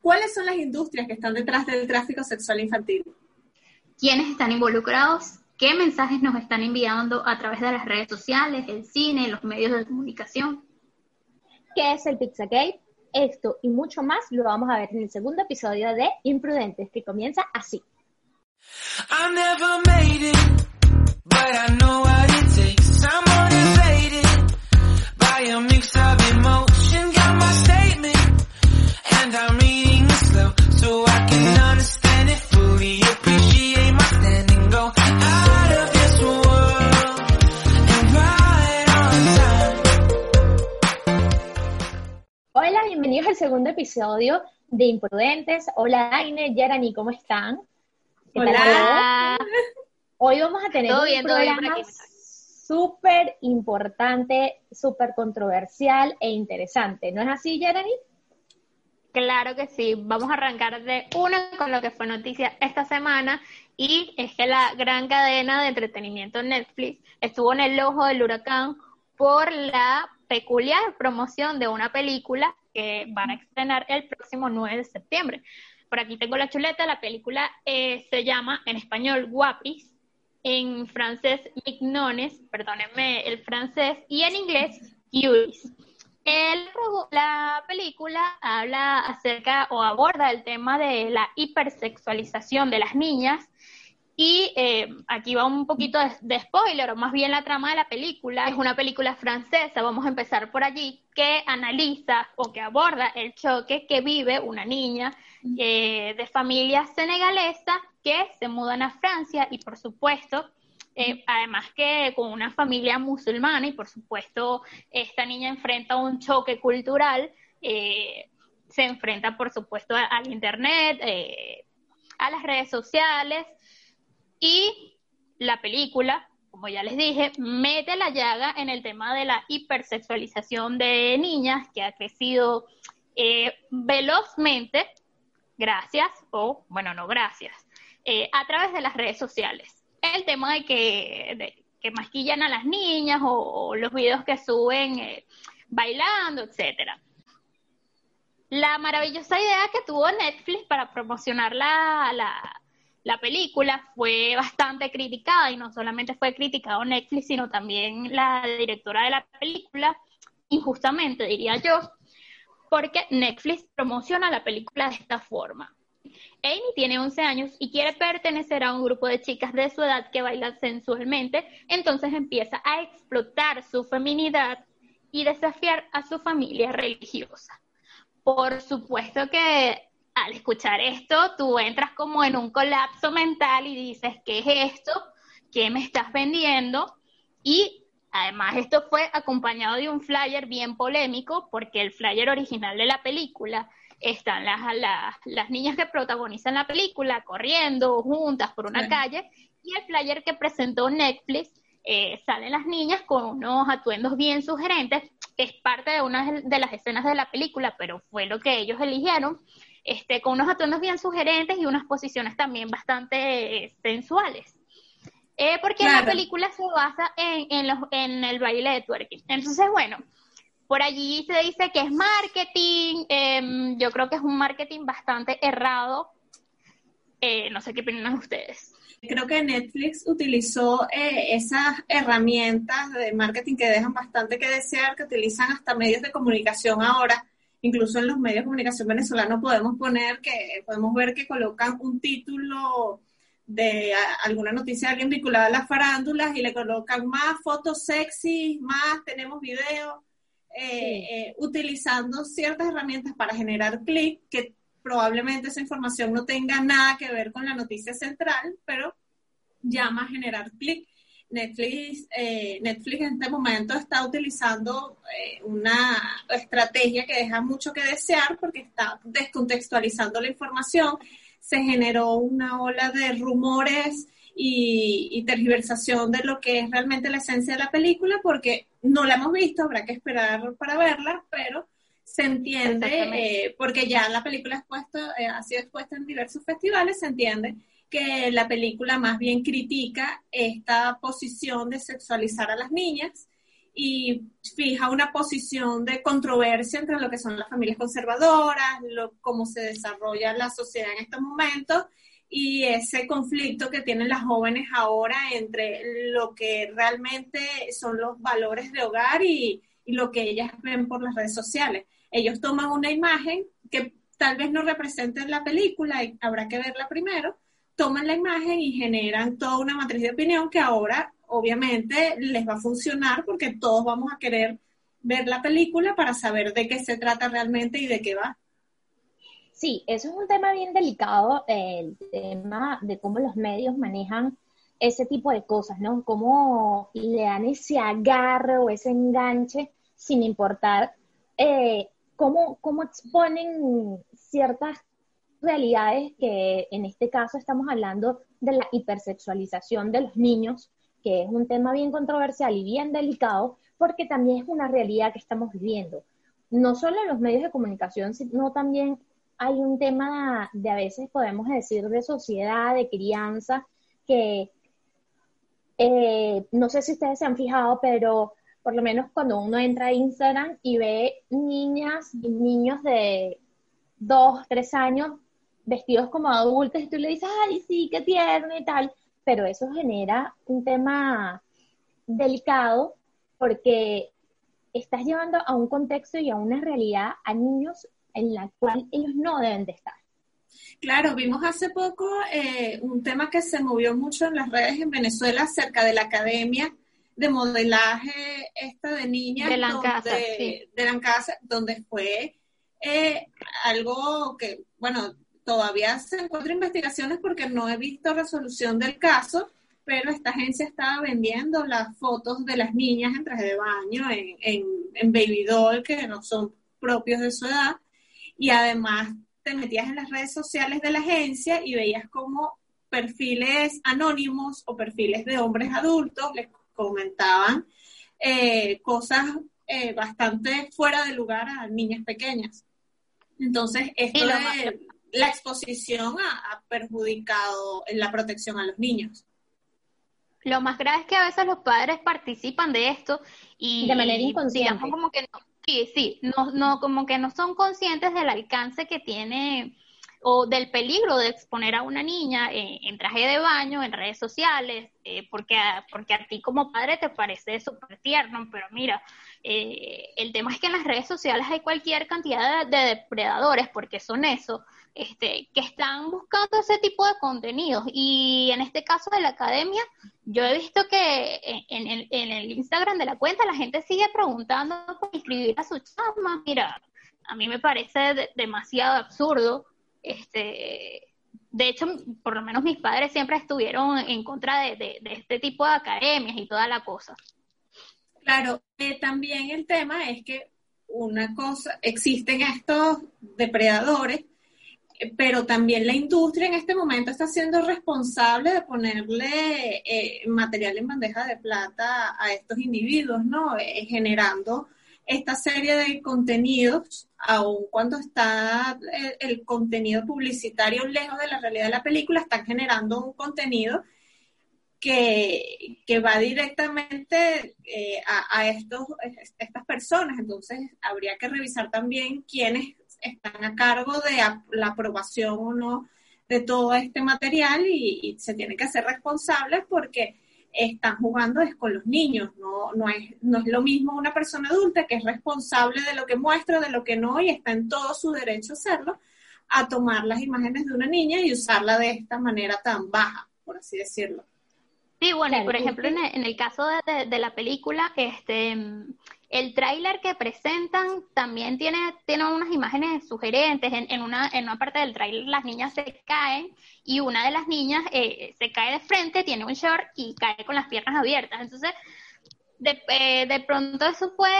¿Cuáles son las industrias que están detrás del tráfico sexual infantil? ¿Quiénes están involucrados? ¿Qué mensajes nos están enviando a través de las redes sociales, el cine, los medios de comunicación? ¿Qué es el Pizzagate? Esto y mucho más lo vamos a ver en el segundo episodio de Imprudentes, que comienza así. Hola, bienvenidos al segundo episodio de Imprudentes. Hola, Aine, Yarani, ¿cómo están? Hola. Hoy vamos a tener un bien, programa súper importante, súper controversial e interesante. ¿No es así, Yarani? Claro que sí, vamos a arrancar de una con lo que fue noticia esta semana y es que la gran cadena de entretenimiento Netflix estuvo en el ojo del huracán por la peculiar promoción de una película que van a estrenar el próximo 9 de septiembre. Por aquí tengo la chuleta, la película eh, se llama en español Guapis, en francés Mignones, perdónenme el francés, y en inglés Cuties. El, la película habla acerca o aborda el tema de la hipersexualización de las niñas y eh, aquí va un poquito de, de spoiler, o más bien la trama de la película. Es una película francesa, vamos a empezar por allí, que analiza o que aborda el choque que vive una niña eh, de familia senegalesa que se mudan a Francia y por supuesto eh, además que con una familia musulmana y por supuesto esta niña enfrenta un choque cultural, eh, se enfrenta por supuesto al internet, eh, a las redes sociales y la película, como ya les dije, mete la llaga en el tema de la hipersexualización de niñas que ha crecido velozmente, gracias, o bueno, no gracias, a través de las redes sociales el tema de que, que maquillan a las niñas o, o los videos que suben eh, bailando, etcétera. La maravillosa idea que tuvo Netflix para promocionar la, la, la película fue bastante criticada y no solamente fue criticado Netflix, sino también la directora de la película, injustamente diría yo, porque Netflix promociona la película de esta forma. Amy tiene 11 años y quiere pertenecer a un grupo de chicas de su edad que bailan sensualmente, entonces empieza a explotar su feminidad y desafiar a su familia religiosa. Por supuesto que al escuchar esto, tú entras como en un colapso mental y dices, ¿qué es esto? ¿Qué me estás vendiendo? Y además esto fue acompañado de un flyer bien polémico, porque el flyer original de la película están las, las, las niñas que protagonizan la película corriendo juntas por una Sí. calle y el flyer que presentó Netflix eh, salen las niñas con unos atuendos bien sugerentes, que es parte de una de las escenas de la película, pero fue lo que ellos eligieron, este, con unos atuendos bien sugerentes y unas posiciones también bastante eh, sensuales. Eh, porque la película se basa en, en, los, en el baile de twerking. Entonces, bueno, por allí se dice que es marketing, em, yo creo que es un marketing bastante errado. Eh, no sé qué opinan ustedes. Creo que Netflix utilizó eh, esas herramientas de marketing que dejan bastante que desear, que utilizan hasta medios de comunicación ahora. Incluso en los medios de comunicación venezolanos podemos poner que, podemos ver que colocan un título de alguna noticia de alguien vinculada a las farándulas y le colocan más fotos sexy, más tenemos videos, eh, eh, utilizando ciertas herramientas para generar clic que probablemente esa información no tenga nada que ver con la noticia central, pero llama a generar clic. Netflix, eh, Netflix en este momento está utilizando eh, una estrategia que deja mucho que desear porque está descontextualizando la información. Se generó una ola de rumores y, tergiversación de lo que es realmente la esencia de la película porque no la hemos visto, habrá que esperar para verla, pero se entiende, eh, porque ya la película expuesto, ha sido expuesta en diversos festivales, se entiende que la película más bien critica esta posición de sexualizar a las niñas y fija una posición de controversia entre lo que son las familias conservadoras, lo, cómo se desarrolla la sociedad en estos momentos y ese conflicto que tienen las jóvenes ahora entre lo que realmente son los valores de hogar y, lo que ellas ven por las redes sociales. Ellos toman una imagen que tal vez no represente en la película y habrá que verla primero, toman la imagen y generan toda una matriz de opinión que ahora obviamente les va a funcionar porque todos vamos a querer ver la película para saber de qué se trata realmente y de qué va. Sí, eso es un tema bien delicado, el tema de cómo los medios manejan ese tipo de cosas, ¿no? Cómo le dan ese agarre o ese enganche sin importar eh, cómo, cómo exponen ciertas realidades que en este caso estamos hablando de la hipersexualización de los niños, que es un tema bien controversial y bien delicado, porque también es una realidad que estamos viviendo. No solo en los medios de comunicación, sino también hay un tema de a veces podemos decir de sociedad, de crianza, que eh, no sé si ustedes se han fijado, pero por lo menos cuando uno entra a Instagram y ve niñas y niños de dos, tres años vestidos como adultos y tú le dices, ay, sí, qué tierno y tal, pero eso genera un tema delicado porque estás llevando a un contexto y a una realidad a niños en la cual ellos no deben de estar. Claro, vimos hace poco eh, un tema que se movió mucho en las redes en Venezuela acerca de la academia de modelaje esta de niñas de la casa, de la casa, donde fue eh, algo que, bueno, todavía se encuentran investigaciones porque no he visto resolución del caso, pero esta agencia estaba vendiendo las fotos de las niñas en traje de baño, en, en, baby doll, que no son propios de su edad, y además te metías en las redes sociales de la agencia y veías como perfiles anónimos o perfiles de hombres adultos les comentaban eh, cosas eh, bastante fuera de lugar a niñas pequeñas. Entonces, esto de, la exposición ha, perjudicado en la protección a los niños. Lo más grave es que a veces los padres participan de esto y de manera inconsciente. como que no, sí, sí, no, no, como que no son conscientes del alcance que tiene o del peligro de exponer a una niña en, traje de baño, en redes sociales, eh, porque, a, porque a ti como padre te parece súper tierno, pero mira, eh, el tema es que en las redes sociales hay cualquier cantidad de, depredadores, porque son eso, este, que están buscando ese tipo de contenidos. Y en este caso de la academia, yo he visto que en, el, en el Instagram de la cuenta la gente sigue preguntando por inscribir a su chama. Mira, a mí me parece demasiado absurdo este, de hecho, por lo menos mis padres siempre estuvieron en contra de, este tipo de academias y toda la cosa. Claro, eh, también el tema es que una cosa, existen estos depredadores, eh, pero también la industria en este momento está siendo responsable de ponerle eh, material en bandeja de plata a estos individuos, ¿no? generando esta serie de contenidos, aun cuando está el, contenido publicitario lejos de la realidad de la película, están generando un contenido que, va directamente eh, a, estos, estas personas. Entonces, habría que revisar también quiénes están a cargo de la aprobación o no de todo este material y se tienen que hacer responsables porque están jugando es con los niños, no, no, es, no es lo mismo una persona adulta que es responsable de lo que muestra, de lo que no, y está en todo su derecho a hacerlo, a tomar las imágenes de una niña y usarla de esta manera tan baja, por así decirlo. Sí, bueno, y por ejemplo, en el, caso de, de, la película, este, el tráiler que presentan también tiene, tiene unas imágenes sugerentes. En, en, una, en una parte del tráiler las niñas se caen y una de las niñas eh, se cae de frente, tiene un short y cae con las piernas abiertas. Entonces, de, eh, de pronto eso puede.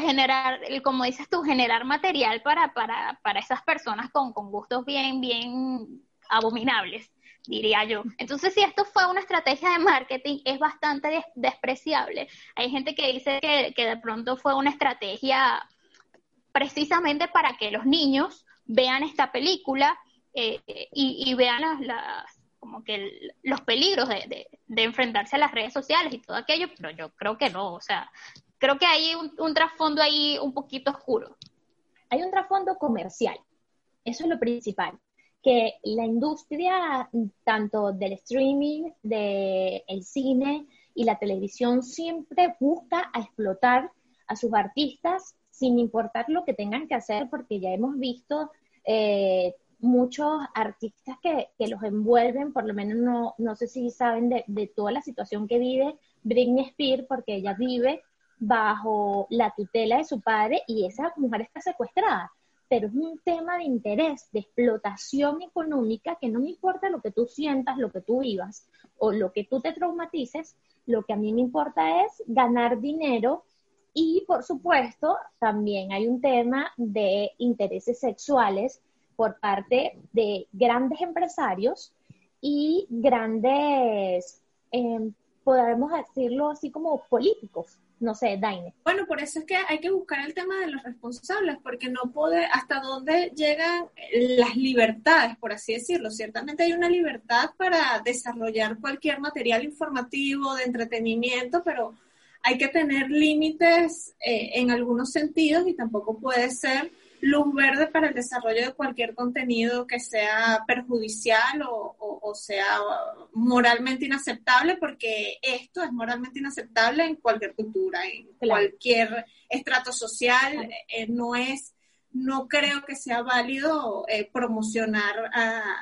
Generar, como dices tú, generar material para, para, para esas personas con, con gustos bien, bien abominables diría yo. Entonces, si esto fue una estrategia de marketing, es bastante despreciable. Hay gente que dice que, que de pronto fue una estrategia precisamente para que los niños vean esta película eh, y, vean las, como que los peligros de, de, enfrentarse a las redes sociales y todo aquello, pero yo creo que no, o sea, creo que hay un, un trasfondo ahí un poquito oscuro. Hay un trasfondo comercial, eso es lo principal que la industria tanto del streaming, del cine y la televisión siempre busca a explotar a sus artistas sin importar lo que tengan que hacer, porque ya hemos visto eh, muchos artistas que, los envuelven, por lo menos no, no sé si saben de, de toda la situación que vive Britney Spears, porque ella vive bajo la tutela de su padre y esa mujer está secuestrada pero es un tema de interés, de explotación económica, que no me importa lo que tú sientas, lo que tú vivas o lo que tú te traumatices, lo que a mí me importa es ganar dinero. Y, por supuesto, también hay un tema de intereses sexuales por parte de grandes empresarios y grandes, eh, decirlo así como políticos, no sé, Daine. Bueno, por eso es que hay que buscar el tema de los responsables, porque no puede, hasta dónde llegan las libertades, por así decirlo. Ciertamente hay una libertad para desarrollar cualquier material informativo, de entretenimiento, pero hay que tener límites eh, en algunos sentidos y tampoco puede ser luz verde para el desarrollo de cualquier contenido que sea perjudicial o, sea moralmente inaceptable, porque esto es moralmente inaceptable en cualquier cultura, en cualquier estrato social. Eh, no es, no creo que sea válido eh, promocionar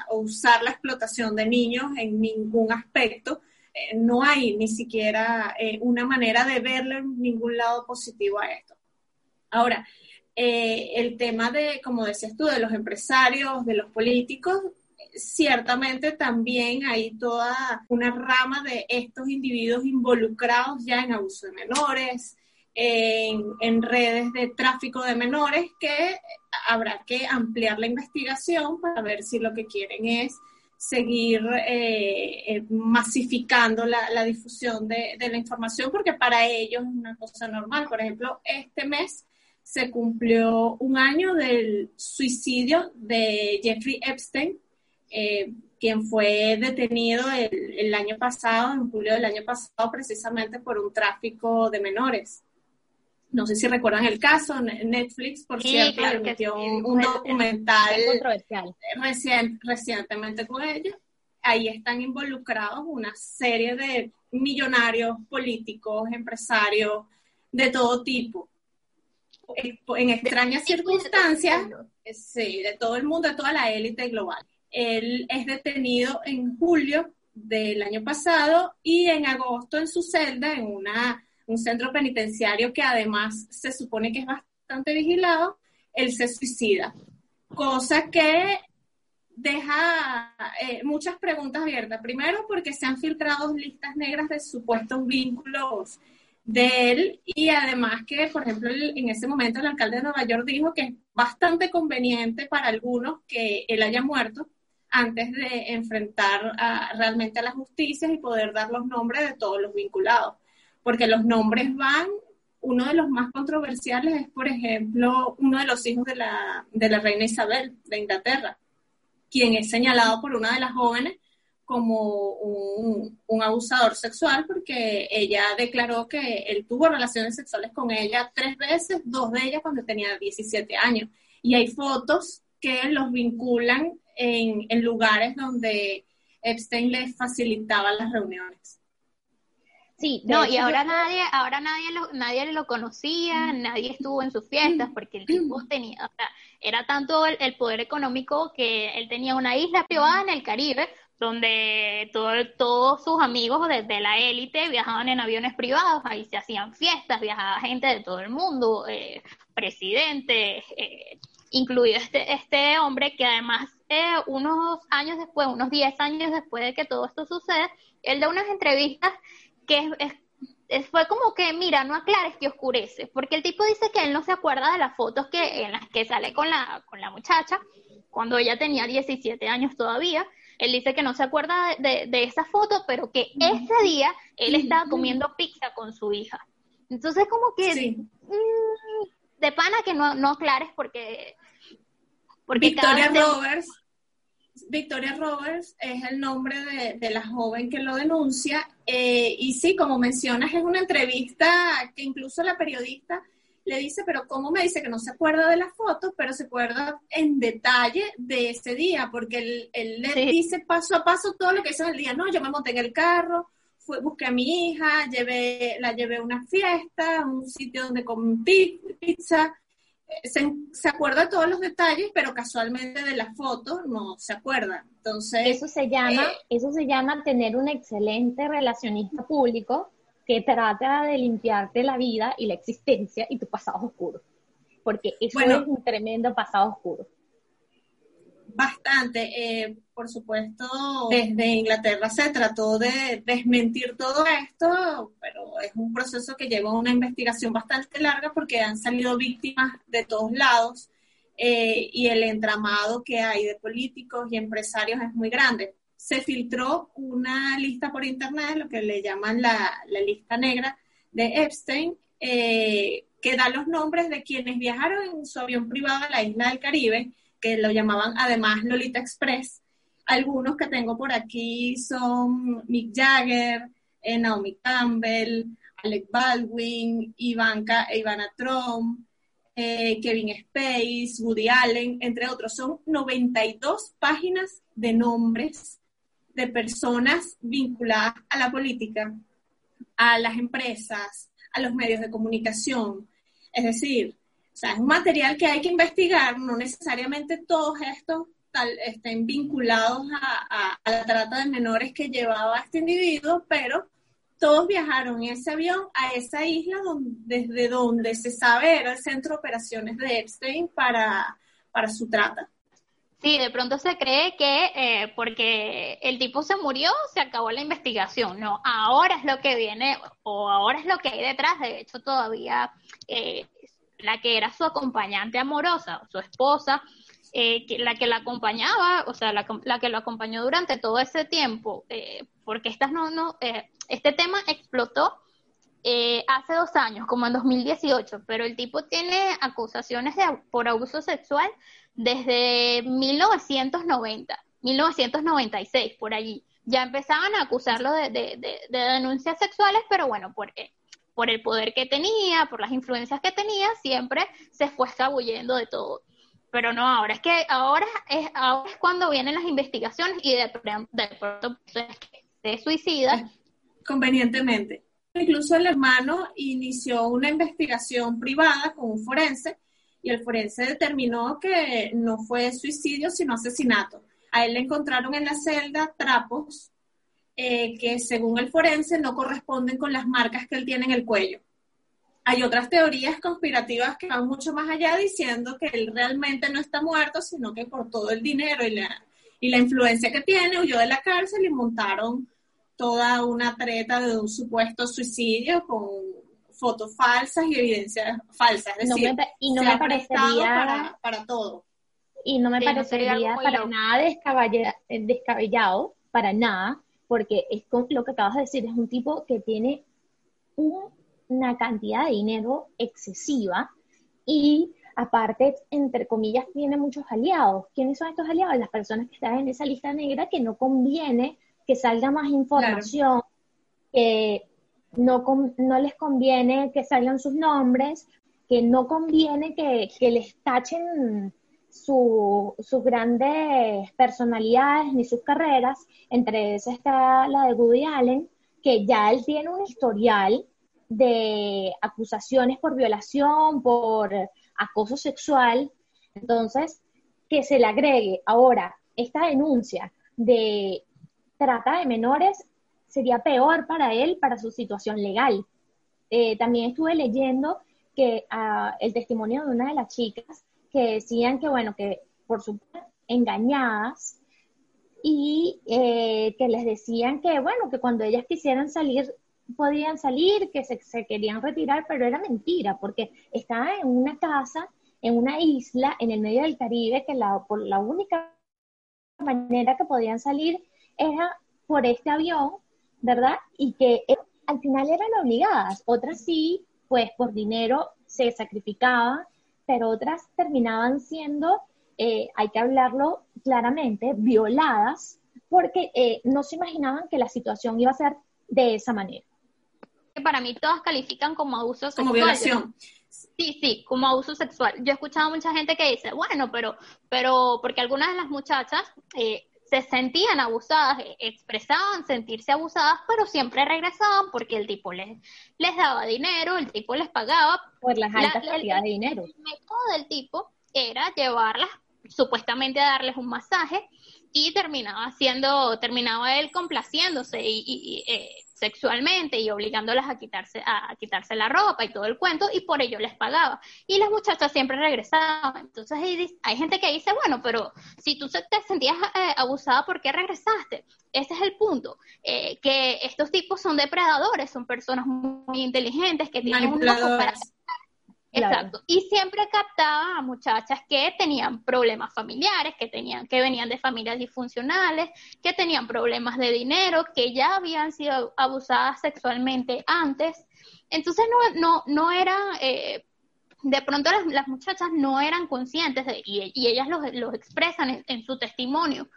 o usar la explotación de niños en ningún aspecto. Eh, no hay ni siquiera una manera de verle en ningún lado positivo a esto. Ahora, eh, el tema de, como decías tú, de los empresarios, de los políticos, ciertamente también hay toda una rama de estos individuos involucrados ya en abuso de menores, en, redes de tráfico de menores, que habrá que ampliar la investigación para ver si lo que quieren es seguir eh, eh, masificando la, difusión de, de, la información, porque para ellos es una cosa normal. Por ejemplo, este mes se cumplió un año del suicidio de Jeffrey Epstein, eh, quien fue detenido el, año pasado, en julio del año pasado, precisamente por un tráfico de menores. No sé si recuerdan el caso, Netflix, por cierto, emitió un, documental recientemente con ellos. Ahí están involucrados una serie de millonarios, políticos, empresarios de todo tipo en extrañas circunstancias, sí, de todo el mundo, de toda la élite global. Él es detenido en julio del año pasado y en agosto en su celda, en una, un centro penitenciario que además se supone que es bastante vigilado, él se suicida. Cosa que deja eh, muchas preguntas abiertas. Primero, porque se han filtrado listas negras de supuestos vínculos de él y además que, por ejemplo, en ese momento el alcalde de Nueva York dijo que es bastante conveniente para algunos que él haya muerto antes de enfrentar realmente a la justicia y poder dar los nombres de todos los vinculados, porque los nombres van, uno de los más controversiales es, por ejemplo, uno de los hijos de la, de la reina Isabel de Inglaterra, quien es señalado por una de las jóvenes como un, abusador sexual porque ella declaró que él tuvo relaciones sexuales con ella tres veces, dos de ellas cuando tenía 17 años. Y hay fotos que los vinculan en, en lugares donde Epstein les facilitaba las reuniones. Sí, no, y ahora nadie, ahora nadie lo, nadie lo conocía, nadie estuvo en sus fiestas porque el tipo tenía, o sea, era tanto el, poder económico que él tenía una isla privada en el Caribe donde todo, todos sus amigos de, la élite viajaban en aviones privados, ahí se hacían fiestas, viajaba gente de todo el mundo, eh, presidentes, eh, incluido este, este hombre que además eh, unos años después, unos 10 años después de que todo esto sucede, él da unas entrevistas que es, fue como que, mira, no aclares que oscurece, porque el tipo dice que él no se acuerda de las fotos que, en las que sale con la, con la muchacha, cuando ella tenía 17 años todavía, él dice que no se acuerda de, de, esa foto, pero que ese día él estaba comiendo pizza con su hija. Entonces, como que mm, de pana que no, no aclares porque. porque Victoria Roberts. Victoria Roberts es el nombre de, de la joven que lo denuncia. Eh, y sí, como mencionas, es una entrevista que incluso la periodista le dice, pero ¿cómo me dice que no se acuerda de la foto, pero se acuerda en detalle de ese día? Porque él, le dice paso a paso todo lo que hizo en el día. No, yo me monté en el carro, fui, busqué a mi hija, llevé, la llevé a una fiesta, a un sitio donde comí pizza. Eh, se, se, acuerda de todos los detalles, pero casualmente de la foto no se acuerda. Entonces, eso se llama, eh, eso se llama tener un excelente relacionista público que trata de limpiarte la vida y la existencia y tu pasado oscuro. Porque eso es un tremendo pasado oscuro. Bastante. Eh, por supuesto, desde Inglaterra se trató de desmentir todo esto, pero es un proceso que lleva una investigación bastante larga porque han salido víctimas de todos lados eh, y el entramado que hay de políticos y empresarios es muy grande se filtró una lista por internet, lo que le llaman la, lista negra de Epstein, eh, que da los nombres de quienes viajaron en su avión privado a la isla del Caribe, que lo llamaban además Lolita Express. Algunos que tengo por aquí son Mick Jagger, eh, Naomi Campbell, Alec Baldwin, Ivanka, Ivana Trump, eh, Kevin Space, Woody Allen, entre otros. Son 92 páginas de nombres de personas vinculadas a la política, a las empresas, a los medios de comunicación. Es decir, es un material que hay que investigar, no necesariamente todos estos tal, estén vinculados a, la trata de menores que llevaba este individuo, pero todos viajaron en ese avión a esa isla desde donde se sabe era el centro de operaciones de Epstein para, para su trata. Sí, de pronto se cree que eh, porque el tipo se murió, se acabó la investigación. No, ahora es lo que viene, o ahora es lo que hay detrás. De hecho, todavía eh, la que era su acompañante amorosa, su esposa, eh, la que la acompañaba, o sea, la, que lo acompañó durante todo ese tiempo, porque estas no, no, este tema explotó hace dos años, como en 2018, pero el tipo tiene acusaciones de, por abuso sexual desde 1990, 1996, por allí. Ya empezaban a acusarlo de, denuncias sexuales, pero bueno, por, por el poder que tenía, por las influencias que tenía, siempre se fue escabullendo de todo. Pero no, ahora es que ahora es, ahora es cuando vienen las investigaciones y de, pronto se suicida. Convenientemente. Incluso el hermano inició una investigación privada con un forense y el forense determinó que no fue suicidio, sino asesinato. A él le encontraron en la celda trapos eh, que según el forense no corresponden con las marcas que él tiene en el cuello. Hay otras teorías conspirativas que van mucho más allá diciendo que él realmente no está muerto, sino que por todo el dinero y la, y la influencia que tiene huyó de la cárcel y montaron toda una treta de un supuesto suicidio con fotos falsas y evidencias falsas. Es decir, y no me parecería para, todo. Y no me parecería para nada descabellado, para nada, porque es lo que acabas de decir, es un tipo que tiene una cantidad de dinero excesiva y aparte, entre comillas, tiene muchos aliados. ¿Quiénes son estos aliados? Las personas que están en esa lista negra que no conviene que salga más información, que no, no les conviene que salgan sus nombres, que no conviene que, les tachen sus grandes personalidades ni sus carreras, entre esas está la de Woody Allen, que ya él tiene un historial de acusaciones por violación, por acoso sexual, entonces que se le agregue ahora esta denuncia de trata de menores, sería peor para él, para su situación legal. Eh, también estuve leyendo que ah, el testimonio de una de las chicas que decían que, bueno, que por supuesto engañadas y eh, que les decían que, bueno, que cuando ellas quisieran salir, podían salir, que se, se querían retirar, pero era mentira, porque estaban en una casa, en una isla, en el medio del Caribe, que la, por la única manera que podían salir era por este avión, ¿verdad? Y que eh, al final eran obligadas, otras sí, pues por dinero se sacrificaban, pero otras terminaban siendo, eh, hay que hablarlo claramente, violadas, porque eh, no se imaginaban que la situación iba a ser de esa manera. Para mí todas califican como abuso sexual. Como violación. Sí, sí, como abuso sexual. Yo he escuchado a mucha gente que dice, bueno, pero, pero, porque algunas de las muchachas eh, se sentían abusadas, e, expresaban sentirse abusadas, pero siempre regresaban porque el tipo les, les daba dinero, el tipo les pagaba. Por las altas cantidades de dinero. El método del tipo era llevarlas, supuestamente a darles un masaje, y terminaba haciendo, terminaba él complaciéndose y, y, eh, sexualmente y obligándolas a quitarse, a, quitarse la ropa y todo el cuento, y por ello les pagaba. Y las muchachas siempre regresaban. Entonces hay, gente que dice, bueno, pero si tú te sentías eh, abusada, ¿por qué regresaste? Ese es el punto, eh, que estos tipos son depredadores, son personas muy inteligentes que tienen un ojo para Exacto. Y siempre captaba a muchachas que tenían problemas familiares, que tenían, que venían de familias disfuncionales, que tenían problemas de dinero, que ya habían sido abusadas sexualmente antes. Entonces no, no, no era, eh, de pronto las, muchachas no eran conscientes de, y, ellas los, expresan en, su testimonio,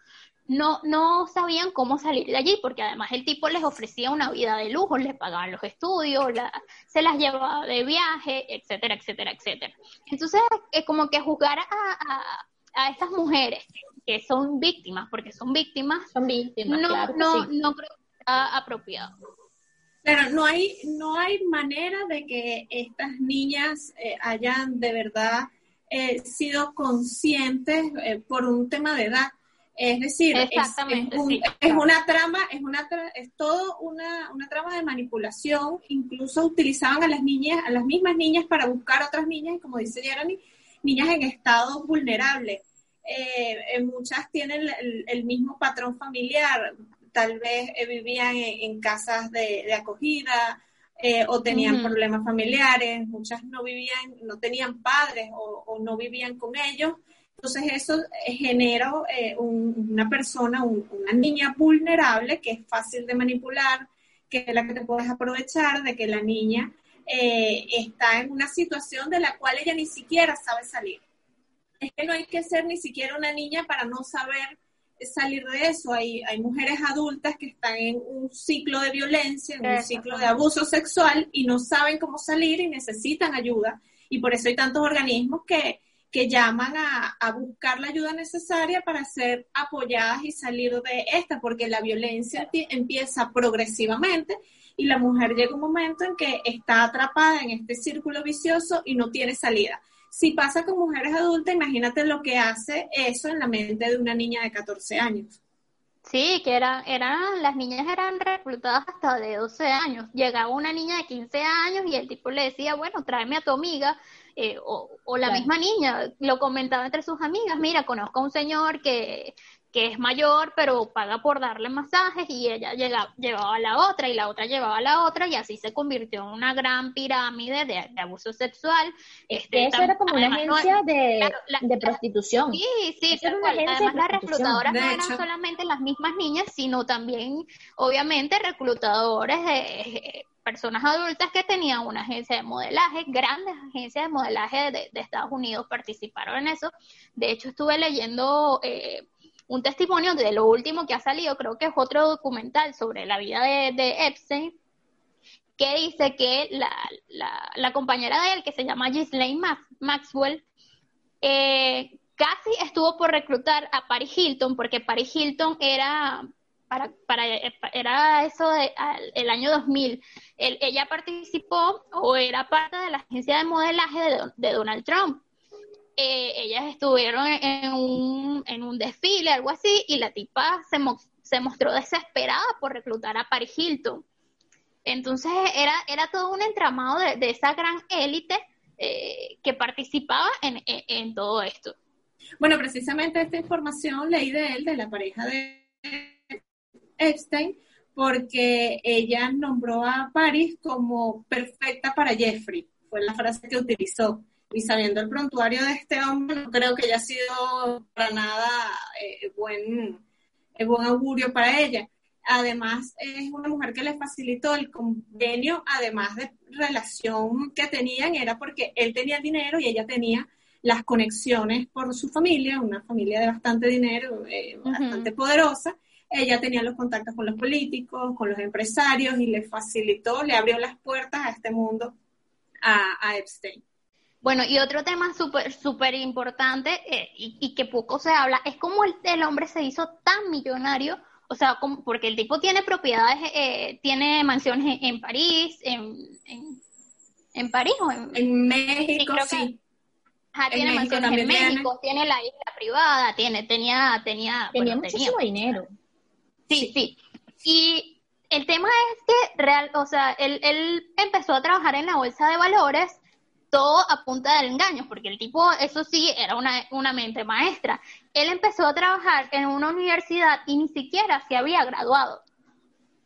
no, no sabían cómo salir de allí, porque además el tipo les ofrecía una vida de lujo, les pagaban los estudios, se las llevaba de viaje, etcétera, etcétera, etcétera. Entonces, es como que juzgar a, a, estas mujeres que son víctimas, porque son víctimas, son víctimas, no, claro no, no creo que sea apropiado. Pero no hay, no hay manera de que estas niñas eh, hayan de verdad eh, sido conscientes eh, por un tema de edad es decir, es, una trama, es una es todo una, una, trama de manipulación. Incluso utilizaban a las niñas, a las mismas niñas para buscar otras niñas, y como dice Jeremy, niñas en estado vulnerable. Eh, eh, muchas tienen el, mismo patrón familiar, tal vez eh, vivían en, casas de, acogida o tenían problemas familiares, muchas no vivían, no tenían padres o no vivían con ellos entonces eso genera eh, una persona, una niña vulnerable que es fácil de manipular, que es la que te puedes aprovechar de que la niña eh, está en una situación de la cual ella ni siquiera sabe salir. Es que no hay que ser ni siquiera una niña para no saber salir de eso. Hay, hay mujeres adultas que están en un ciclo de violencia, en un ciclo de abuso sexual y no saben cómo salir y necesitan ayuda. Y por eso hay tantos organismos que, que llaman a, buscar la ayuda necesaria para ser apoyadas y salir de esta, porque la violencia empieza progresivamente y la mujer llega un momento en que está atrapada en este círculo vicioso y no tiene salida. Si pasa con mujeres adultas, imagínate lo que hace eso en la mente de una niña de 14 años. Sí, que eran, eran, las niñas eran reclutadas hasta de 12 años. Llegaba una niña de 15 años y el tipo le decía, bueno, tráeme a tu amiga, eh, o, la misma niña lo comentaba entre sus amigas, mira, conozco a un señor que, que es mayor, pero paga por darle masajes y ella llegaba, llevaba a la otra y la otra llevaba a la otra y así se convirtió en una gran pirámide de, abuso sexual. Este, eso era como una agencia de, de, prostitución. Sí, sí, era una agencia además las reclutadoras no eran solamente las mismas niñas, sino también, obviamente, reclutadores de personas adultas que tenían una agencia de modelaje, grandes agencias de modelaje de, Estados Unidos participaron en eso. De hecho, estuve leyendo eh, un testimonio de lo último que ha salido, creo que es otro documental sobre la vida de, Epstein, que dice que la, compañera de él, que se llama Ghislaine Maxwell, eh, casi estuvo por reclutar a Paris Hilton, porque Paris Hilton era para, para, era eso de, el año 2000. ella participó o era parte de la agencia de modelaje de, Donald Trump. Eh, ellas estuvieron en un, en un desfile, algo así, y la tipa se, se mostró desesperada por reclutar a Paris Hilton. Entonces era, era todo un entramado de, esa gran élite eh, que participaba en, todo esto. Bueno, precisamente esta información leí de él, de la pareja de Epstein, porque ella nombró a Paris como perfecta para Jeffrey, fue la frase que utilizó. Y sabiendo el prontuario de este hombre, no creo que haya sido para nada eh, buen, eh, buen augurio para ella. Además, es una mujer que le facilitó el convenio, además de relación que tenían, era porque él tenía dinero y ella tenía las conexiones por su familia, una familia de bastante dinero, eh, bastante poderosa. Ella tenía los contactos con los políticos, con los empresarios y le facilitó, le abrió las puertas a este mundo a, Epstein. Bueno, y otro tema súper súper importante eh, y, que poco se habla es cómo el, el hombre se hizo tan millonario o sea, como, porque el tipo tiene propiedades, eh, tiene mansiones en, París, en, en, París o en, en México, sí. tiene mansiones en México, tiene la isla privada, tiene, tenía, tenía, tenía muchísimo dinero. Sí, sí. Y el tema es que real, o sea, él, él empezó a trabajar en la bolsa de valores todo a punta del engaño, porque el tipo, eso sí, era una, mente maestra. Él empezó a trabajar en una universidad y ni siquiera se había graduado.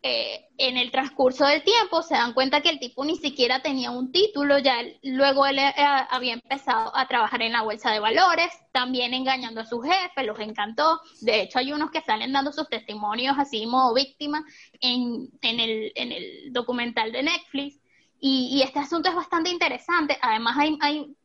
Eh, en el transcurso del tiempo se dan cuenta que el tipo ni siquiera tenía un título, ya luego él eh, había empezado a trabajar en la bolsa de valores, también engañando a su jefe, los encantó. De hecho, hay unos que salen dando sus testimonios así modo víctima en, en, el, en el documental de Netflix. Y, este asunto es bastante interesante. Además, hay, hay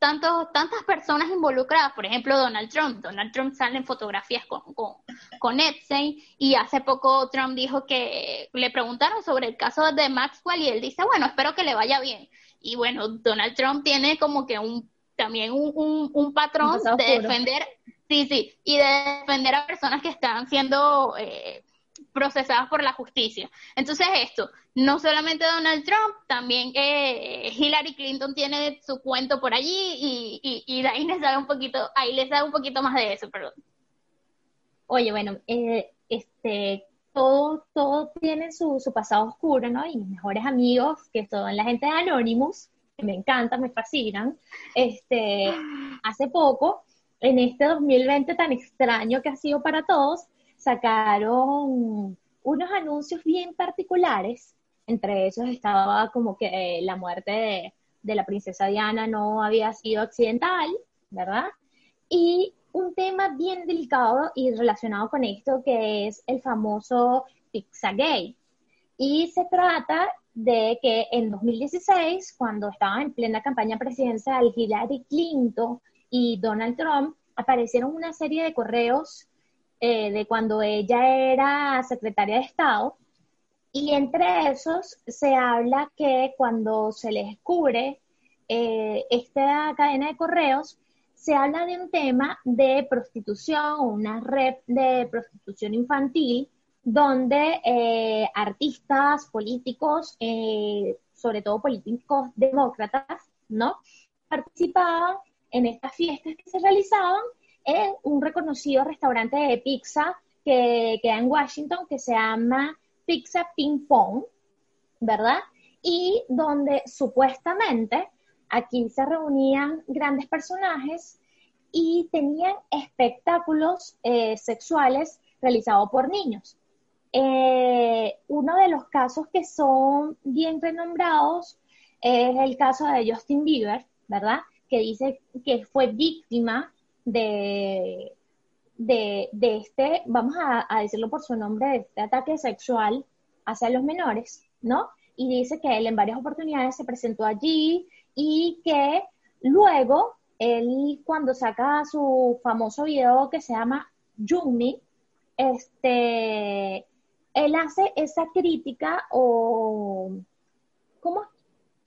tantos, tantas personas involucradas, por ejemplo, Donald Trump. Donald Trump sale en fotografías con, con, con, Epstein y hace poco Trump dijo que le preguntaron sobre el caso de Maxwell y él dice, bueno, espero que le vaya bien. Y bueno, Donald Trump tiene como que un también un, un, patrón de defender, sí, sí, y de defender a personas que están siendo eh, procesadas por la justicia. Entonces esto, no solamente Donald Trump, también eh, Hillary Clinton tiene su cuento por allí y, y, ahí les sabe un poquito, ahí les da un poquito más de eso, perdón. Oye, bueno, eh, este, todo, todo tiene su, su, pasado oscuro, ¿no? Y mis mejores amigos, que son la gente de Anonymous, que me encantan, me fascinan, este, hace poco, en este 2020 tan extraño que ha sido para todos, sacaron unos anuncios bien particulares entre esos estaba como que eh, la muerte de, la princesa Diana no había sido accidental, ¿verdad? Y un tema bien delicado y relacionado con esto que es el famoso Pizzagate. Y se trata de que en 2016, cuando estaban en plena campaña presidencial Hillary Clinton y Donald Trump, aparecieron una serie de correos eh, de cuando ella era secretaria de Estado y entre esos se habla que cuando se les descubre eh, esta cadena de correos, se habla de un tema de prostitución, una red de prostitución infantil, donde eh, artistas, políticos, eh, sobre todo políticos demócratas, ¿no? Participaban en estas fiestas que se realizaban en un reconocido restaurante de pizza que queda en Washington que se llama Pizza Ping Pong, ¿verdad? Y donde supuestamente aquí se reunían grandes personajes y tenían espectáculos eh, sexuales realizados por niños. Eh, uno de los casos que son bien renombrados es el caso de Justin Bieber, ¿verdad? Que dice que fue víctima de, de, este, vamos a, decirlo por su nombre, de este ataque sexual hacia los menores, ¿no? Y dice que él en varias oportunidades se presentó allí y que luego él cuando saca su famoso video que se llama Yumi, este, él hace esa crítica o, ¿cómo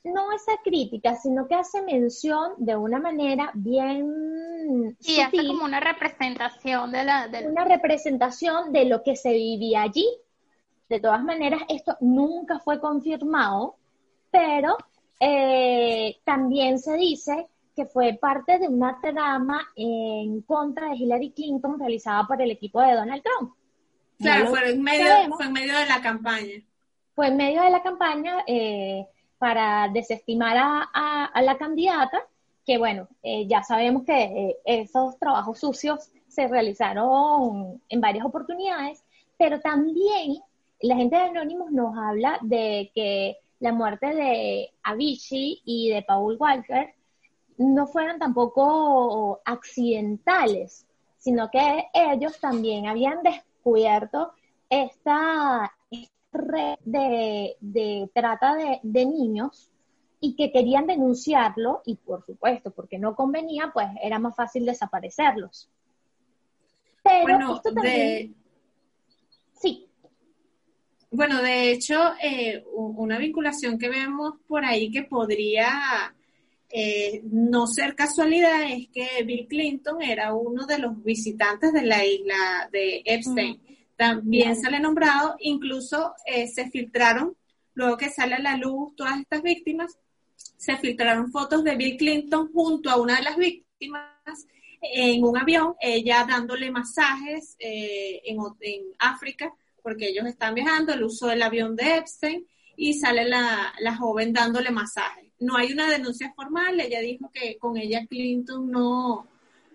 no esa crítica, sino que hace mención de una manera bien sí, hace como una representación de la una representación de lo que se vivía allí. De todas maneras, esto nunca fue confirmado, pero eh, también se dice que fue parte de una trama en contra de Hillary Clinton realizada por el equipo de Donald Trump. Claro, fue, en medio, fue en medio de la campaña. Fue en medio de la campaña eh, para desestimar a, la candidata, que bueno, eh, ya sabemos que eh, esos trabajos sucios se realizaron en varias oportunidades, pero también la gente de Anonymous nos habla de que la muerte de Avicii y de Paul Walker no fueron tampoco accidentales, sino que ellos también habían descubierto esta, red de, trata de, niños y que querían denunciarlo y por supuesto, porque no convenía, pues era más fácil desaparecerlos. Pero esto también... Sí. Bueno, de hecho, eh, una vinculación que vemos por ahí que podría eh, no ser casualidad es que Bill Clinton era uno de los visitantes de la isla de Epstein. También sale nombrado, incluso eh, se filtraron, luego que sale a la luz todas estas víctimas, se filtraron fotos de Bill Clinton junto a una de las víctimas en un avión, ella dándole masajes eh, en, en, África, porque ellos están viajando, el uso del avión de Epstein, y sale la, la joven dándole masajes. No hay una denuncia formal, ella dijo que con ella Clinton no,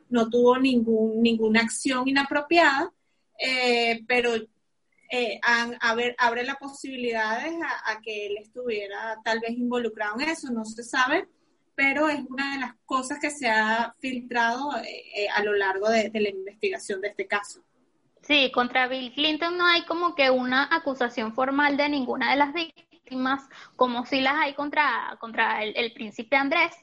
no tuvo ningún, ninguna acción inapropiada, eh, pero eh, abre la posibilidades a, que él estuviera tal vez involucrado en eso, no se sabe, pero es una de las cosas que se ha filtrado eh, a lo largo de la investigación de este caso. Sí, contra Bill Clinton no hay como que una acusación formal de ninguna de las víctimas como si las hay contra, contra el, príncipe Andrés,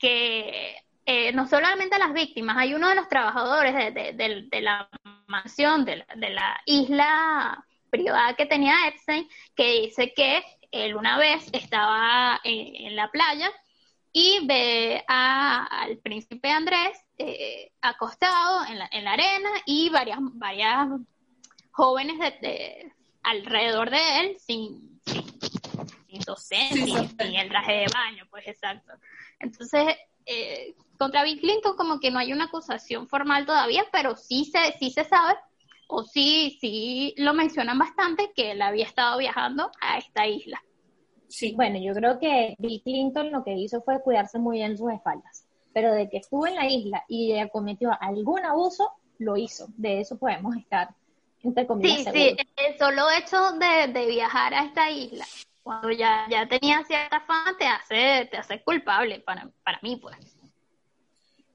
que eh, no solamente las víctimas, hay uno de los trabajadores de, la mansión, de la, isla privada que tenía Epstein, que dice que él una vez estaba en, la playa y ve al príncipe Andrés eh, acostado en la, en la, arena y varias, varias jóvenes de, alrededor de él sin, sin docente, sin, el traje de baño, pues exacto. Entonces, eh, contra Bill Clinton como que no hay una acusación formal todavía, pero sí se, sí se sabe, o sí, sí lo mencionan bastante, que él había estado viajando a esta isla. Sí. Bueno, yo creo que Bill Clinton lo que hizo fue cuidarse muy bien sus espaldas, pero de que estuvo en la isla y cometió algún abuso, lo hizo. De eso podemos estar entre comillas. Sí, sí, el solo hecho de, de viajar a esta isla cuando ya, ya tenía cierta fama, te hace, te hace culpable para, para mí, pues.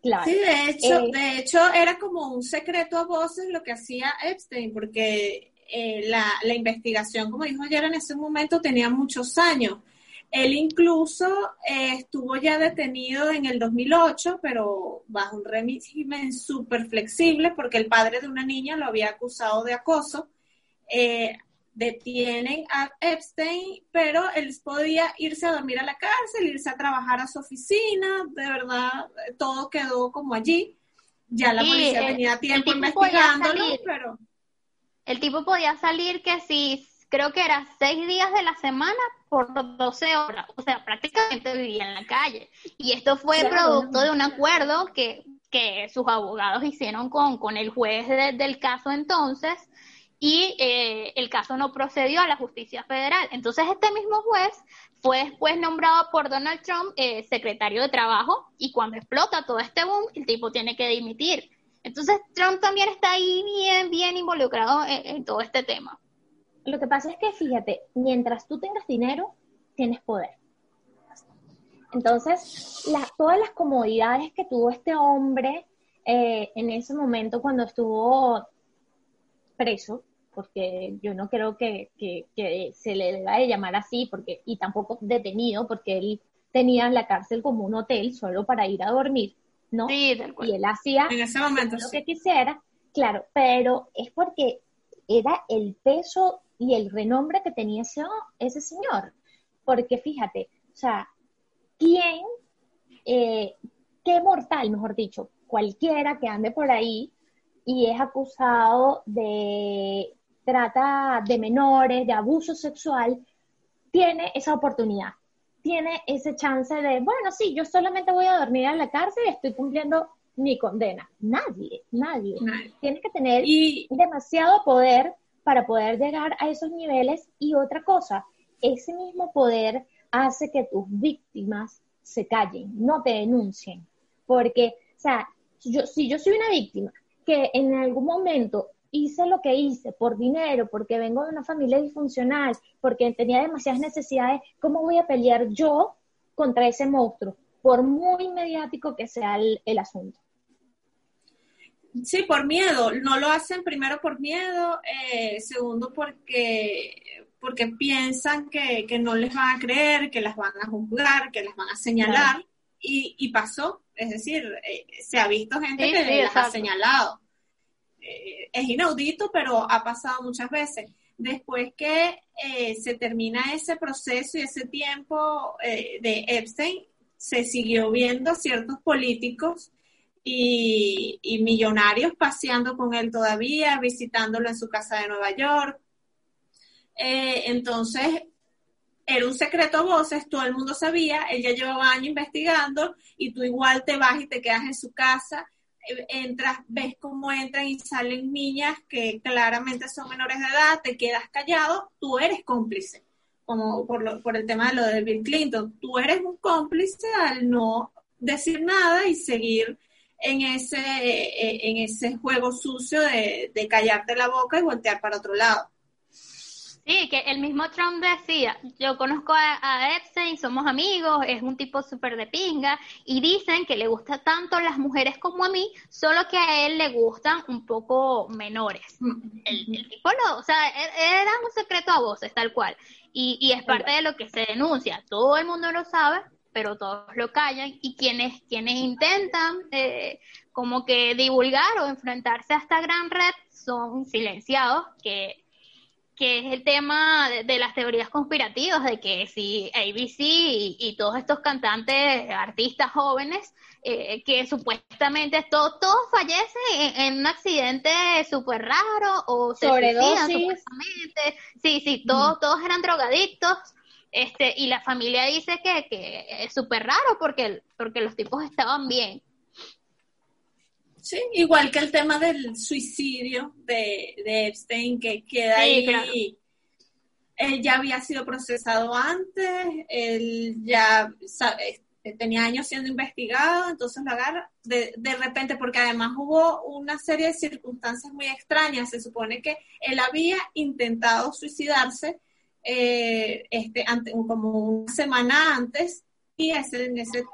Claro. Sí, de hecho, eh, de hecho era como un secreto a voces lo que hacía Epstein, porque eh, la, la, investigación, como dijo ayer, en ese momento tenía muchos años. Él incluso eh, estuvo ya detenido en el 2008, pero bajo un régimen súper flexible, porque el padre de una niña lo había acusado de acoso. Eh, detienen a Epstein, pero él podía irse a dormir a la cárcel, irse a trabajar a su oficina, de verdad, todo quedó como allí. Ya la policía tenía tiempo investigándolo, pero... El tipo podía salir que si, creo que era seis días de la semana por 12 horas, o sea, prácticamente vivía en la calle. Y esto fue producto de un acuerdo que, que sus abogados hicieron con, con el juez del caso entonces, y eh, el caso no procedió a la justicia federal. Entonces este mismo juez fue después nombrado por Donald Trump eh, secretario de Trabajo y cuando explota todo este boom, el tipo tiene que dimitir. Entonces Trump también está ahí bien, bien involucrado en, todo este tema. Lo que pasa es que, fíjate, mientras tú tengas dinero, tienes poder. Entonces, todas las comodidades que tuvo este hombre eh, en ese momento cuando estuvo preso, porque yo no creo que, se le deba de llamar así, porque, y tampoco detenido, porque él tenía la cárcel como un hotel solo para ir a dormir, ¿no? Sí, y él hacía en ese momento, lo que quisiera, claro, pero es porque era el peso y el renombre que tenía ese, ese señor. Porque fíjate, o sea, ¿quién, eh, qué mortal, mejor dicho, cualquiera que ande por ahí y es acusado de trata de menores, de abuso sexual, tiene esa oportunidad, tiene ese chance de, bueno, sí, yo solamente voy a dormir en la cárcel y estoy cumpliendo mi condena. Nadie, nadie. Tiene que tener demasiado poder para poder llegar a esos niveles y otra cosa, ese mismo poder hace que tus víctimas se callen, no te denuncien, porque, o sea, yo, si yo soy una víctima que en algún momento hice lo que hice por dinero, porque vengo de una familia disfuncional, porque tenía demasiadas necesidades, ¿cómo voy a pelear yo contra ese monstruo? Por muy mediático que sea el, asunto. Sí, por miedo. No lo hacen primero por miedo, eh, segundo porque, porque piensan que, no les van a creer, que las van a juzgar, que las van a señalar. Y, pasó. Es decir, eh, se ha visto gente que las ha señalado. Eh, es inaudito, pero ha pasado muchas veces. Después que eh, se termina ese proceso y ese tiempo de Epstein, se siguió viendo ciertos políticos y, millonarios paseando con él todavía, visitándolo en su casa de Nueva York. entonces, era un secreto a voces, todo el mundo sabía, él ya llevaba años investigando y tú igual te vas y te quedas en su casa entras, ves cómo entran y salen niñas que claramente son menores de edad, te quedas callado, tú eres cómplice, como por, por el tema de lo de Bill Clinton, tú eres un cómplice al no decir nada y seguir en ese, eh, juego sucio de, de callarte la boca y voltear para otro lado. Sí, que el mismo Trump decía, yo conozco a, Epstein, somos amigos, es un tipo súper de pinga, y dicen que le gusta tanto las mujeres como a mí, solo que a él le gustan un poco menores. El, tipo no, o sea, e, era un secreto a voces, tal cual. Y, y es parte de lo que se denuncia. Todo el mundo lo sabe, pero todos lo callan, y quienes, quienes intentan eh, como que divulgar o enfrentarse a esta gran red son silenciados, que que es el tema de, las teorías conspirativas, de que si ABC y, todos estos cantantes, artistas jóvenes, eh, que supuestamente todos fallecen en, un accidente súper raro o se suicidan Sí, sí, todos, todos eran drogadictos. Este, y la familia dice que, que es súper raro porque, porque los tipos estaban bien. Sí, igual que el tema del suicidio de, Epstein, que queda ahí. Él ya había sido procesado antes, él ya este, tenía años siendo investigado, entonces lo agarra de, de repente, porque además hubo una serie de circunstancias muy extrañas. Se supone que él había intentado suicidarse eh, este, como una semana antes y ese, en ese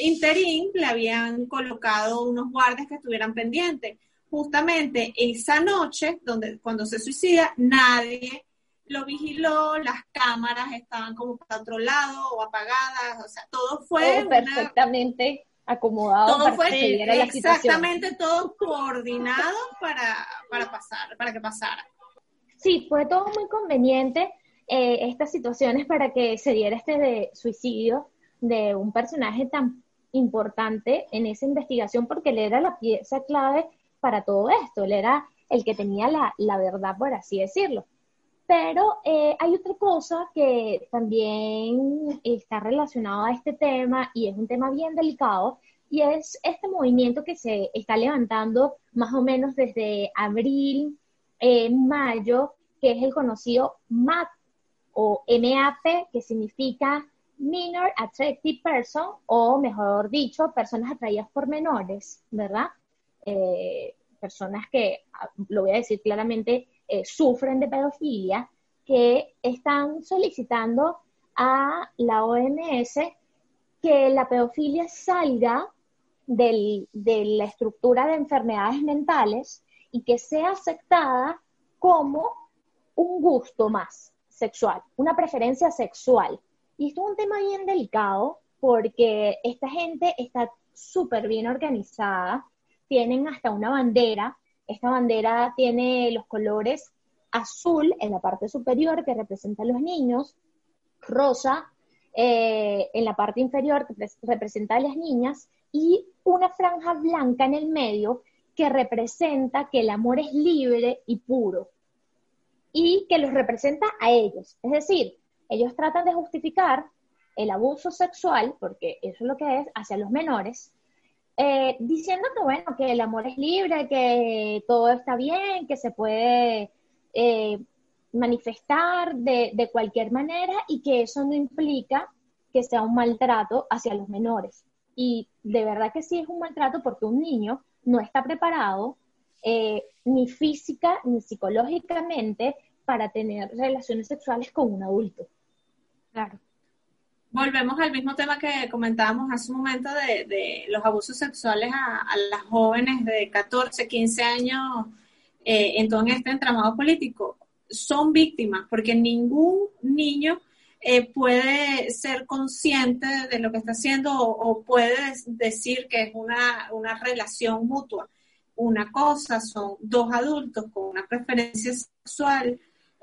interín le habían colocado unos guardias que estuvieran pendientes. Justamente esa noche, donde cuando se suicida, nadie lo vigiló, las cámaras estaban como para otro lado o apagadas, o sea, todo fue perfectamente acomodado todo fue exactamente todo coordinado para, para pasar, para que pasara. Sí, fue todo muy conveniente eh, estas situaciones para que se diera este de suicidio de un personaje tan importante en esa investigación porque él era la pieza clave para todo esto, él era el que tenía la, verdad, por así decirlo. Pero eh, hay otra cosa que también está relacionado a este tema y es un tema bien delicado y es este movimiento que se está levantando más o menos desde abril, eh, mayo, que es el conocido MAP o MAP, que significa minor attractive person, o mejor dicho, personas atraídas por menores, ¿verdad? Eh, personas que, ah, lo voy a decir claramente, eh, sufren de pedofilia, que están solicitando a la OMS que la pedofilia salga de la estructura de enfermedades mentales y que sea aceptada como un gusto más sexual, una preferencia sexual, y esto es un tema bien delicado porque esta gente está súper bien organizada, tienen hasta una bandera, esta bandera tiene los colores azul en la parte superior que representa a los niños, rosa eh, en la parte inferior que representa a las niñas y una franja blanca en el medio que representa que el amor es libre y puro y que los representa a ellos. Es decir, ellos tratan de justificar el abuso sexual, porque eso es lo que es, hacia los menores, eh, diciendo que, bueno, que el amor es libre, que todo está bien, que se puede eh, manifestar de, cualquier manera y que eso no implica que sea un maltrato hacia los menores. Y de verdad que sí es un maltrato porque un niño no está preparado eh, ni física ni psicológicamente para tener relaciones sexuales con un adulto. Claro. Volvemos al mismo tema que comentábamos hace un momento de, los abusos sexuales a, las jóvenes de 14, 15 años eh, en todo este entramado político. Son víctimas porque ningún niño eh, puede ser consciente de lo que está haciendo o, puede decir que es una, una, relación mutua. Una cosa son dos adultos con una preferencia sexual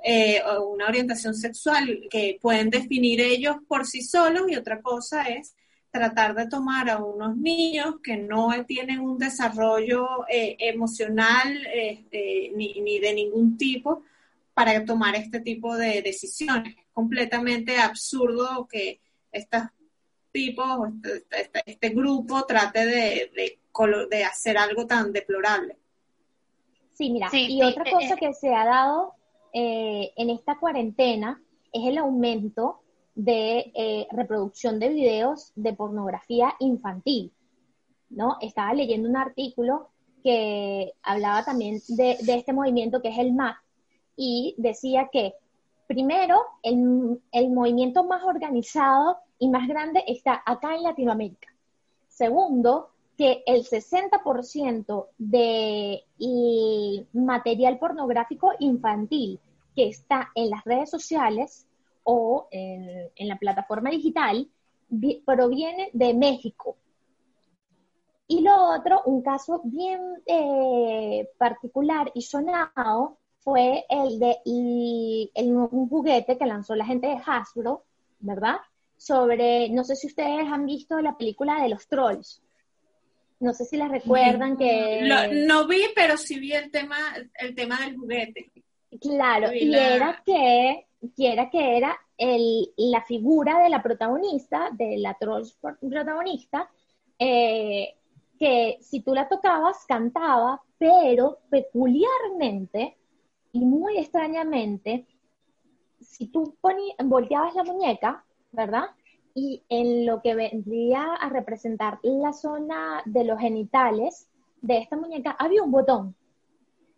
eh, o una orientación sexual que pueden definir ellos por sí solos y otra cosa es tratar de tomar a unos niños que no tienen un desarrollo eh, emocional este, ni, ni de ningún tipo para tomar este tipo de decisiones. Es completamente absurdo que estos tipos, este, este, este, grupo trate de, de, hacer algo tan deplorable. Sí, mira, y otra eh, cosa eh. que se ha dado eh, en esta cuarentena es el aumento de reproducción de videos de pornografía infantil, ¿no? Estaba leyendo un artículo que hablaba también de, de este movimiento que es el MAC, y decía que primero el, el movimiento más organizado y más grande está acá en Latinoamérica. Segundo, que el 60% de material pornográfico infantil que está en las redes sociales o en, la plataforma digital proviene de México. Y lo otro, un caso bien eh, particular y sonado, fue el de el, un juguete que lanzó la gente de Hasbro, ¿verdad? Sobre, no sé si ustedes han visto la película de los trolls. No sé si la recuerdan que... no vi, pero sí vi el tema, el tema del juguete. Claro, y era que, era que era el, la figura de la protagonista, de la trolls protagonista, eh, que si tú la tocabas, cantaba, pero peculiarmente y muy extrañamente, si tú volteabas la muñeca, ¿verdad? Y en lo que vendría a representar la zona de los genitales de esta muñeca había un botón.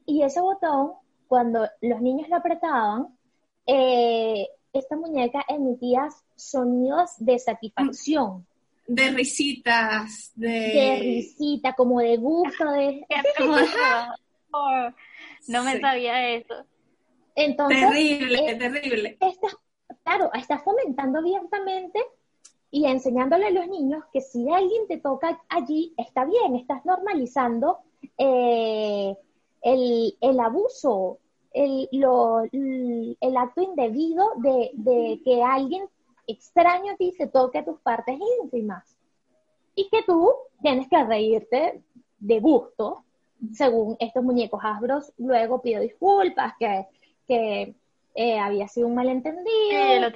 Y ese botón, cuando los niños lo apretaban, eh, esta muñeca emitía sonidos de satisfacción. De risitas, de... De risita, como de gusto, de... No me sabía eso. Entonces, terrible, eh, terrible. claro, estás fomentando abiertamente y enseñándole a los niños que si alguien te toca allí, está bien, estás normalizando eh, el, abuso, el, el acto indebido de, de, que alguien extraño a ti se toque tus partes íntimas. Y que tú tienes que reírte de gusto según estos muñecos Hasbros, luego pidió disculpas, que, que eh, había sido un malentendido, lo,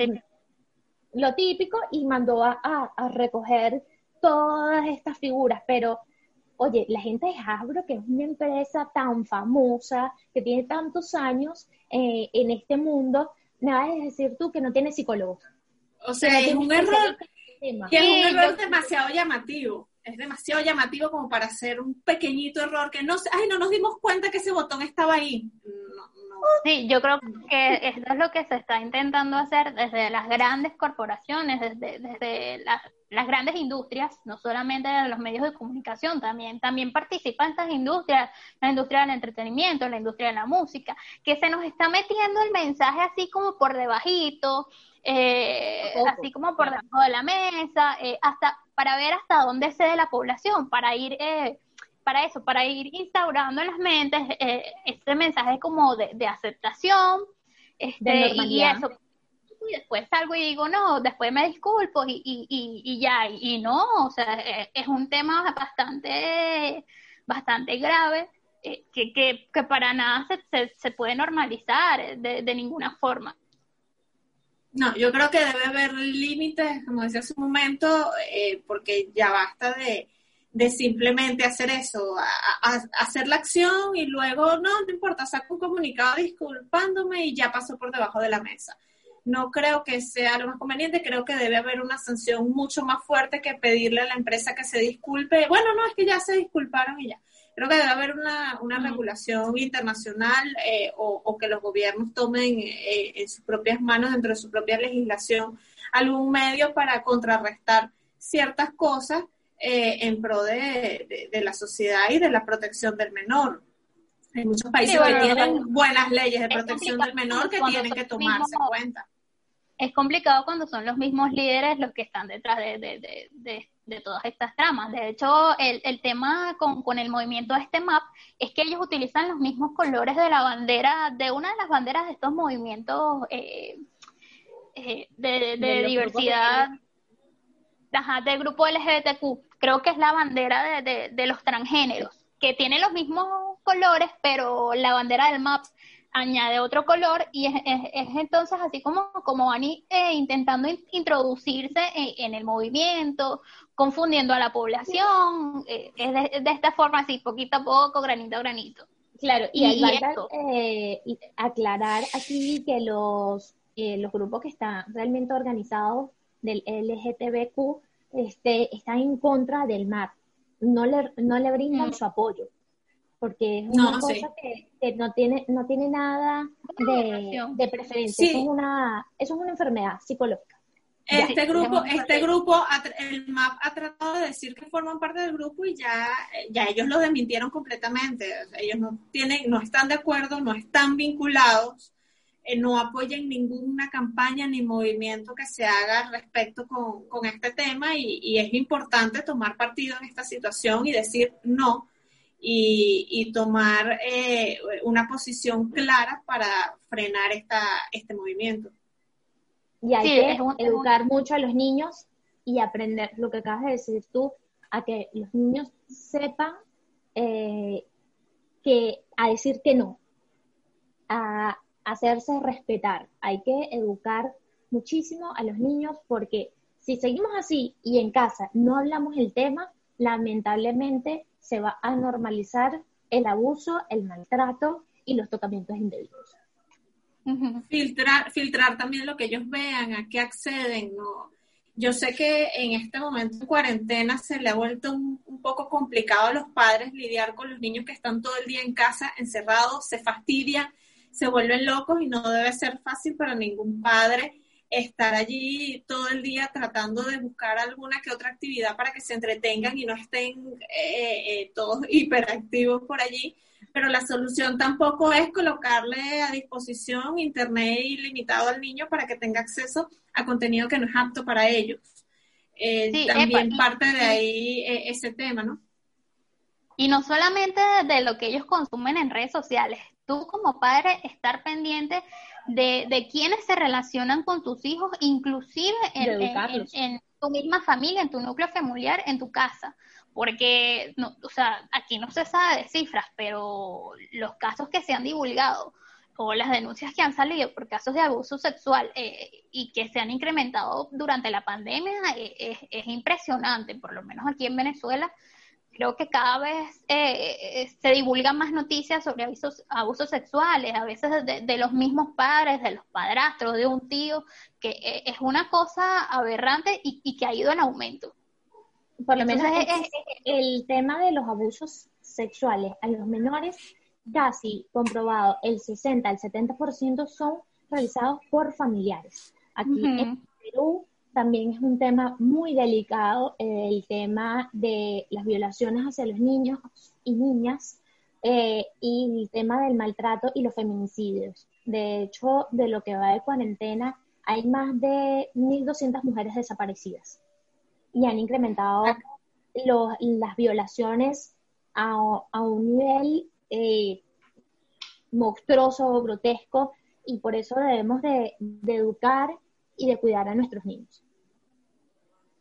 típico. y mandó a, a, recoger todas estas figuras, pero oye, la gente de Hasbro, que es una empresa tan famosa, que tiene tantos años eh, en este mundo, me vas a decir tú que no tiene psicólogo. O sea, es un error, que es un error demasiado llamativo es demasiado llamativo como para hacer un pequeñito error que no, ay, no nos dimos cuenta que ese botón estaba ahí. Sí, yo creo que esto es lo que se está intentando hacer desde las grandes corporaciones, desde, desde las, las grandes industrias, no solamente de los medios de comunicación, también, también participan estas industrias, la industria del entretenimiento, la industria de la música, que se nos está metiendo el mensaje así como por debajito, eh, así como por debajo de la mesa, eh, hasta para ver hasta dónde cede la población, para ir, eh, para eso, para ir instaurando en las mentes eh, este mensaje como de, aceptación, este, y eso. Y después salgo y digo, no, después me disculpo y, y, y, ya, y, no, o sea, es un tema bastante, bastante grave. que, que, que, para nada se, se, puede normalizar de, de ninguna forma. No, yo creo que debe haber límites, como decía hace un momento, eh, porque ya basta de, de simplemente hacer eso, hacer la acción y luego, no, no importa, saco un comunicado disculpándome y ya pasó por debajo de la mesa. No creo que sea lo más conveniente, creo que debe haber una sanción mucho más fuerte que pedirle a la empresa que se disculpe. Bueno, no, es que ya se disculparon y ya. Creo que debe haber una, una regulación internacional eh, o, que los gobiernos tomen eh, en sus propias manos, dentro de su propia legislación, algún medio para contrarrestar ciertas cosas eh, en pro de, la sociedad y de la protección del menor. Hay muchos países que tienen buenas leyes de protección del menor que tienen que tomarse en cuenta. Es complicado cuando son los mismos líderes los que están detrás de, todas estas tramas. De hecho, el, el tema con, con, el movimiento de este MAP es que ellos utilizan los mismos colores de la bandera, de una de las banderas de estos movimientos eh, eh, de, diversidad, del grupo LGBTQ creo que es la bandera de, de, los transgéneros, que tiene los mismos colores, pero la bandera del MAP añade otro color y es, es, entonces así como, como van eh, intentando introducirse en, el movimiento, confundiendo a la población, eh, es de, esta forma así, poquito a poco, granito a granito. Claro, y, y eh, aclarar aquí que los, los grupos que están realmente organizados del LGTBQ este, están en contra del mar, no le, no le brindan mm. su apoyo, porque es una cosa que, no tiene, no tiene nada de, preferencia, es una, eso es una enfermedad psicológica. Este grupo, este grupo, el MAP ha tratado de decir que forman parte del grupo y ya, ya ellos lo desmintieron completamente. ellos no tienen, no están de acuerdo, no están vinculados eh, no apoyen ninguna campaña ni movimiento que se haga respecto con, este tema y, es importante tomar partido en esta situación y decir no y, tomar eh, una posición clara para frenar esta, este movimiento. Y hay que educar mucho a los niños y aprender lo que acabas de decir tú, a que los niños sepan eh, que a decir que no, a, hacerse respetar. Hay que educar muchísimo a los niños porque si seguimos así y en casa no hablamos el tema, lamentablemente se va a normalizar el abuso, el maltrato y los tocamientos indebidos. Filtrar, filtrar también lo que ellos vean, a qué acceden. ¿no? Yo sé que en este momento en cuarentena se le ha vuelto un, un, poco complicado a los padres lidiar con los niños que están todo el día en casa encerrados, se fastidian se vuelven locos y no debe ser fácil para ningún padre estar allí todo el día tratando de buscar alguna que otra actividad para que se entretengan y no estén eh, eh, todos hiperactivos por allí. Pero la solución tampoco es colocarle a disposición internet ilimitado al niño para que tenga acceso a contenido que no es apto para ellos. Eh, también parte de ahí ese tema, ¿no? Y no solamente de lo que ellos consumen en redes sociales, tú como padre estar pendiente de, de quiénes se relacionan con tus hijos, inclusive en, tu misma familia, en tu núcleo familiar, en tu casa. Porque, no, o sea, aquí no se sabe de cifras, pero los casos que se han divulgado o las denuncias que han salido por casos de abuso sexual eh, y que se han incrementado durante la pandemia eh, es impresionante, por lo menos aquí en Venezuela creo que cada vez eh, eh, se divulgan más noticias sobre abusos, sexuales, a veces de, los mismos padres, de los padrastros, de un tío, que eh, es una cosa aberrante y, que ha ido en aumento. Por lo menos es, el tema de los abusos sexuales a los menores, casi comprobado, el 60, el 70% son realizados por familiares. Aquí en Perú también es un tema muy delicado, el tema de las violaciones hacia los niños y niñas eh, y el tema del maltrato y los feminicidios. De hecho, de lo que va de cuarentena, hay más de 1.200 mujeres desaparecidas y han incrementado las violaciones a, un nivel eh, monstruoso, grotesco, y por eso debemos de educar y de cuidar a nuestros niños.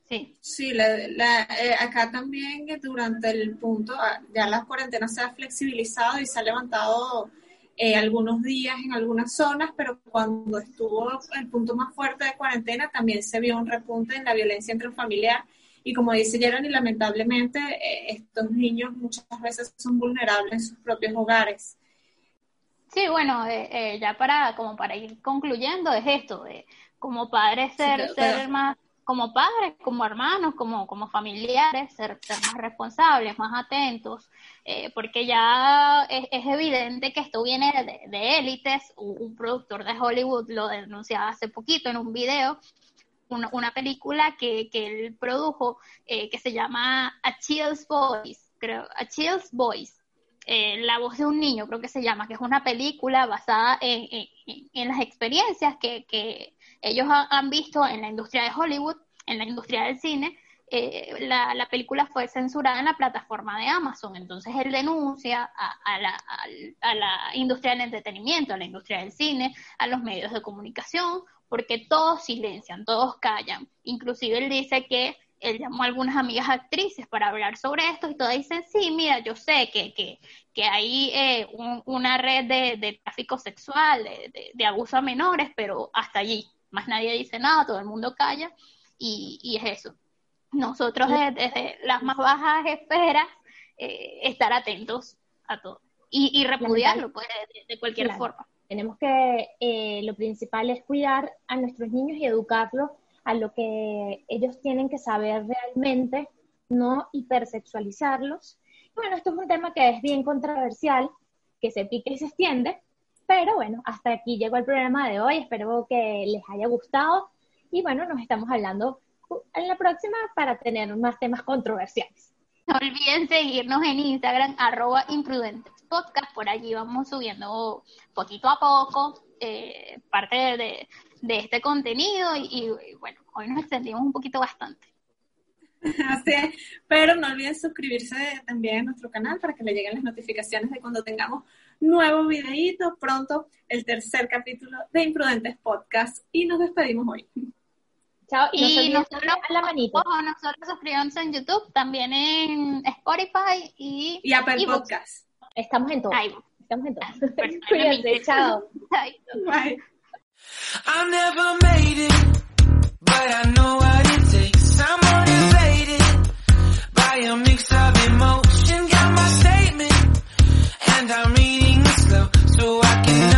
Sí, sí la, eh, acá también durante el punto, ah, ya la cuarentena se ha flexibilizado y se ha levantado eh, algunos días en algunas zonas, pero cuando estuvo el punto más fuerte de cuarentena también se vio un repunte en la violencia intrafamiliar Y como dice Jeremy, lamentablemente eh, estos niños muchas veces son vulnerables en sus propios hogares. Sí, bueno, eh, eh, ya para como para ir concluyendo es esto, de como padres ser, ser más, como padres, como hermanos, como, como familiares, ser, más responsables, más atentos, porque ya es, evidente que esto viene de, élites, un, productor de Hollywood lo denunciaba hace poquito en un video, una, película que, que él produjo eh, que se llama A Child's Voice, creo, A Child's Voice, eh, La voz de un niño, creo que se llama, que es una película basada en, en, las experiencias que, que ellos han visto en la industria de Hollywood, en la industria del cine, eh, la, la, película fue censurada en la plataforma de Amazon, entonces él denuncia a, la, industria del entretenimiento, a la industria del cine, a los medios de comunicación, porque todos silencian, todos callan. Inclusive él dice que él llamó a algunas amigas actrices para hablar sobre esto y todas dicen, sí, mira, yo sé que, que, que hay eh, una red de, tráfico sexual, de, abuso a menores, pero hasta allí. Más nadie dice nada, todo el mundo calla y, y es eso. Nosotros desde, las más bajas esferas eh, estar atentos a todo y, repudiarlo pues, de, cualquier forma. Tenemos que, eh, lo principal es cuidar a nuestros niños y educarlos a lo que ellos tienen que saber realmente, no hipersexualizarlos. Bueno, esto es un tema que es bien controversial, que se pique y se extiende, pero bueno, hasta aquí llegó el programa de hoy, espero que les haya gustado. Y bueno, nos estamos hablando en la próxima para tener más temas controversiales. No olviden seguirnos en Instagram, arroba imprudentes podcast, por allí vamos subiendo poquito a poco eh, parte de, este contenido. Y, bueno, hoy nos extendimos un poquito bastante. Así es, pero no olviden suscribirse también a nuestro canal para que le lleguen las notificaciones de cuando tengamos nuevos videitos, pronto el tercer capítulo de Imprudentes Podcast y nos despedimos hoy. Chao, y, nosotros, la manita. nosotros suscribimos en YouTube, también en Spotify y, y Apple Podcast. Estamos en todo. Estamos en todo. Cuídense, chao. Bye. I never made it, but I know what it takes. I'm motivated by a mix of emotion. Got my statement, and I'm reading slow so I can